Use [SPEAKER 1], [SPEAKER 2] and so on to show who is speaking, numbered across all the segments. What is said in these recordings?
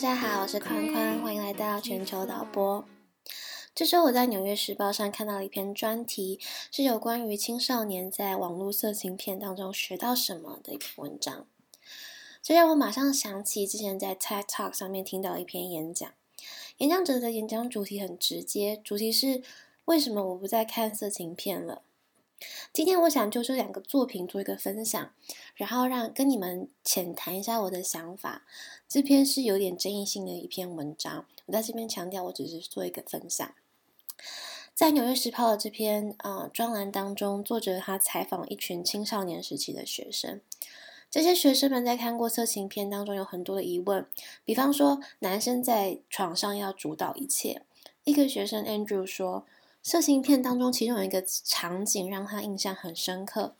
[SPEAKER 1] 家好，我是宽宽，欢迎来到全球导播。这周我在《纽约时报》上看到了一篇专题，是有关于青少年在网络色情片当中学到什么的一篇文章。这让我马上想起之前在 TED Talk 上面听到一篇演讲，演讲者的演讲主题很直接，主题是为什么我不再看色情片了。今天我想就这两个作品做一个分享，然后让跟你们浅谈一下我的想法。这篇是有点争议性的一篇文章，我在这边强调，我只是做一个分享。在《纽约时报》的这篇啊专栏当中，作者他采访一群青少年时期的学生，这些学生们在看过色情片当中有很多的疑问，比方说男生在床上要主导一切。一个学生 Andrew 说。色情片当中，其中有一个场景让他印象很深刻，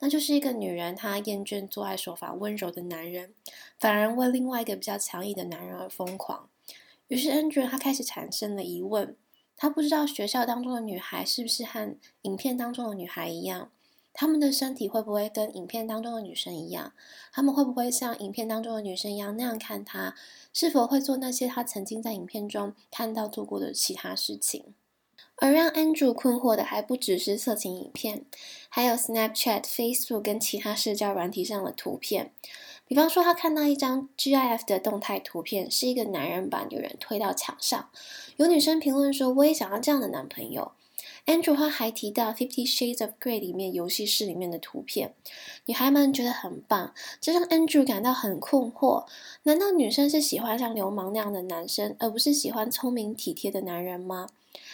[SPEAKER 1] 那就是一个女人，她厌倦做爱手法温柔的男人，反而为另外一个比较强硬的男人而疯狂。于是，Andrew 他开始产生了疑问：他不知道学校当中的女孩是不是和影片当中的女孩一样，他们的身体会不会跟影片当中的女生一样？他们会不会像影片当中的女生一样那样看他？是否会做那些他曾经在影片中看到做过的其他事情？而让 Andrew 困惑的还不只是色情影片，还有 Snapchat、Facebook 跟其他社交软体上的图片。比方说，他看到一张 GIF 的动态图片，是一个男人把女人推到墙上，有女生评论说：“我也想要这样的男朋友。” Andrew 他还提到《Fifty Shades of Grey》里面游戏室里面的图片，女孩们觉得很棒，这让 Andrew 感到很困惑。难道女生是喜欢像流氓那样的男生，而不是喜欢聪明体贴的男人吗？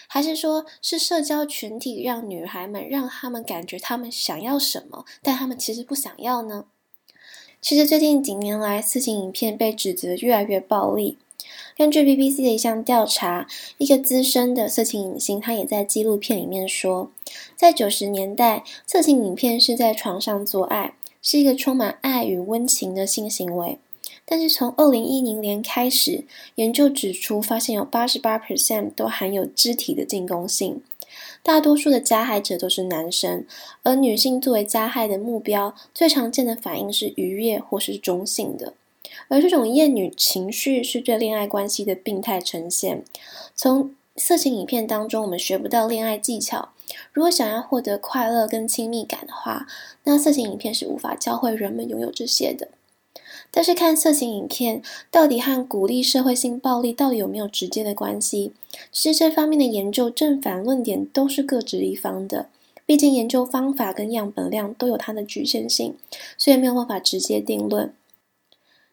[SPEAKER 1] 还是说，是社交群体让女孩们让他们感觉他们想要什么，但他们其实不想要呢？其实最近几年来，色情影片被指责越来越暴力。根据 BBC 的一项调查，一个资深的色情影星，他也在纪录片里面说，在九十年代，色情影片是在床上做爱，是一个充满爱与温情的性行为。但是从二零一零年开始，研究指出，发现有八十八 percent 都含有肢体的进攻性，大多数的加害者都是男生，而女性作为加害的目标，最常见的反应是愉悦或是中性的，而这种厌女情绪是对恋爱关系的病态呈现。从色情影片当中，我们学不到恋爱技巧。如果想要获得快乐跟亲密感的话，那色情影片是无法教会人们拥有这些的。但是看色情影片到底和鼓励社会性暴力到底有没有直接的关系？其实这方面的研究正反论点都是各执一方的。毕竟研究方法跟样本量都有它的局限性，所以没有办法直接定论。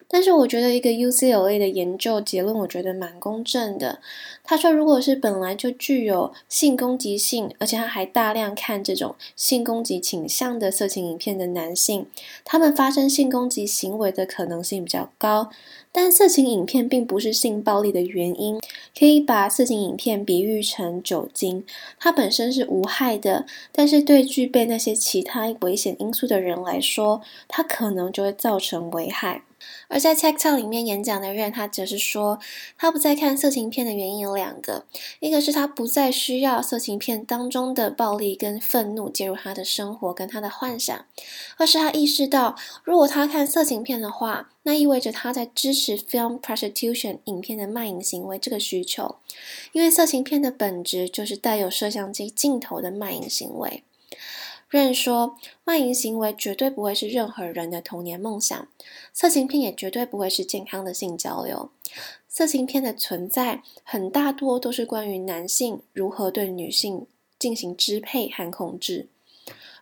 [SPEAKER 1] 但是我觉得一个 UCLA 的研究结论，我觉得蛮公正的。他说，如果是本来就具有性攻击性，而且他还大量看这种性攻击倾向的色情影片的男性，他们发生性攻击行为的可能性比较高。但色情影片并不是性暴力的原因，可以把色情影片比喻成酒精，它本身是无害的，但是对具备那些其他危险因素的人来说，它可能就会造成危害。而在 t e c h Talk 里面演讲的人，他则是说，他不再看色情片的原因有两个，一个是他不再需要色情片当中的暴力跟愤怒介入他的生活跟他的幻想，二是他意识到，如果他看色情片的话，那意味着他在支持 film prostitution 影片的卖淫行为这个需求，因为色情片的本质就是带有摄像机镜头的卖淫行为。认说，卖淫行为绝对不会是任何人的童年梦想，色情片也绝对不会是健康的性交流。色情片的存在，很大多都是关于男性如何对女性进行支配和控制。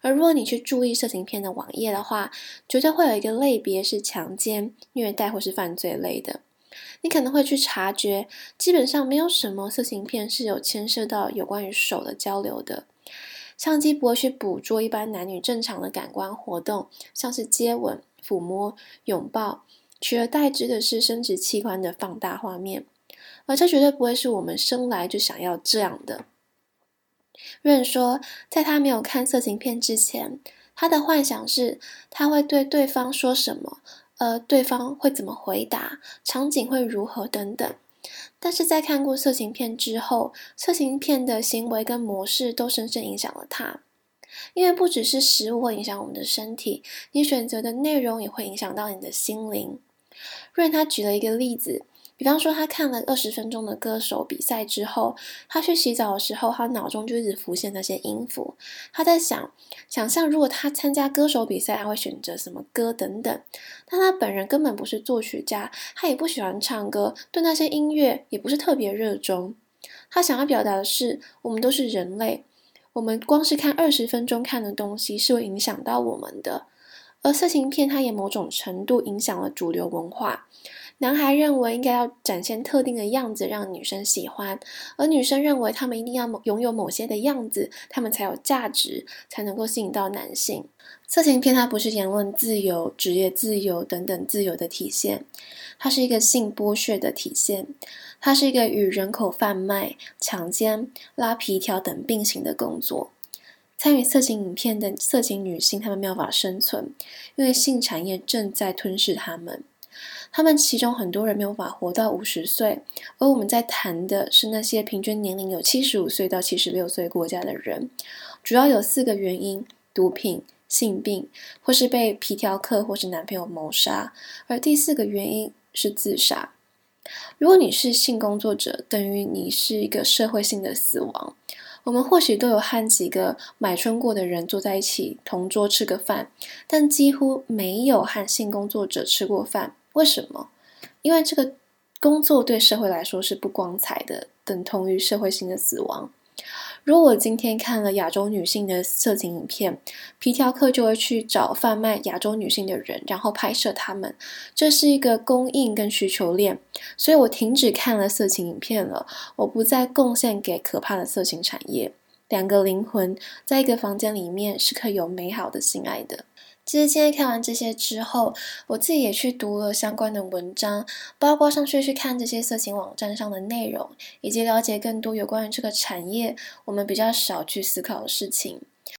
[SPEAKER 1] 而如果你去注意色情片的网页的话，绝对会有一个类别是强奸、虐待或是犯罪类的。你可能会去察觉，基本上没有什么色情片是有牵涉到有关于手的交流的。相机不会去捕捉一般男女正常的感官活动，像是接吻、抚摸、拥抱，取而代之的是生殖器官的放大画面，而这绝对不会是我们生来就想要这样的。润说，在他没有看色情片之前，他的幻想是他会对对方说什么，呃，对方会怎么回答，场景会如何等等。但是在看过色情片之后，色情片的行为跟模式都深深影响了他。因为不只是食物会影响我们的身体，你选择的内容也会影响到你的心灵。瑞他举了一个例子，比方说，他看了二十分钟的歌手比赛之后，他去洗澡的时候，他脑中就一直浮现那些音符。他在想，想象如果他参加歌手比赛，他会选择什么歌等等。但他本人根本不是作曲家，他也不喜欢唱歌，对那些音乐也不是特别热衷。他想要表达的是，我们都是人类，我们光是看二十分钟看的东西是会影响到我们的。而色情片，它也某种程度影响了主流文化。男孩认为应该要展现特定的样子让女生喜欢，而女生认为他们一定要拥有某些的样子，他们才有价值，才能够吸引到男性。色情片它不是言论自由、职业自由等等自由的体现，它是一个性剥削的体现，它是一个与人口贩卖、强奸、拉皮条等并行的工作。参与色情影片的色情女性，她们没有办法生存，因为性产业正在吞噬她们。他们其中很多人没有法活到五十岁，而我们在谈的是那些平均年龄有七十五岁到七十六岁国家的人。主要有四个原因：毒品、性病，或是被皮条客或是男朋友谋杀。而第四个原因是自杀。如果你是性工作者，等于你是一个社会性的死亡。我们或许都有和几个买春过的人坐在一起同桌吃个饭，但几乎没有和性工作者吃过饭。为什么？因为这个工作对社会来说是不光彩的，等同于社会性的死亡。如果我今天看了亚洲女性的色情影片，皮条客就会去找贩卖亚洲女性的人，然后拍摄他们。这是一个供应跟需求链，所以我停止看了色情影片了。我不再贡献给可怕的色情产业。两个灵魂在一个房间里面是可以有美好的性爱的。其实今天看完这些之后，我自己也去读了相关的文章，包括上去去看这些色情网站上的内容，以及了解更多有关于这个产业我们比较少去思考的事情。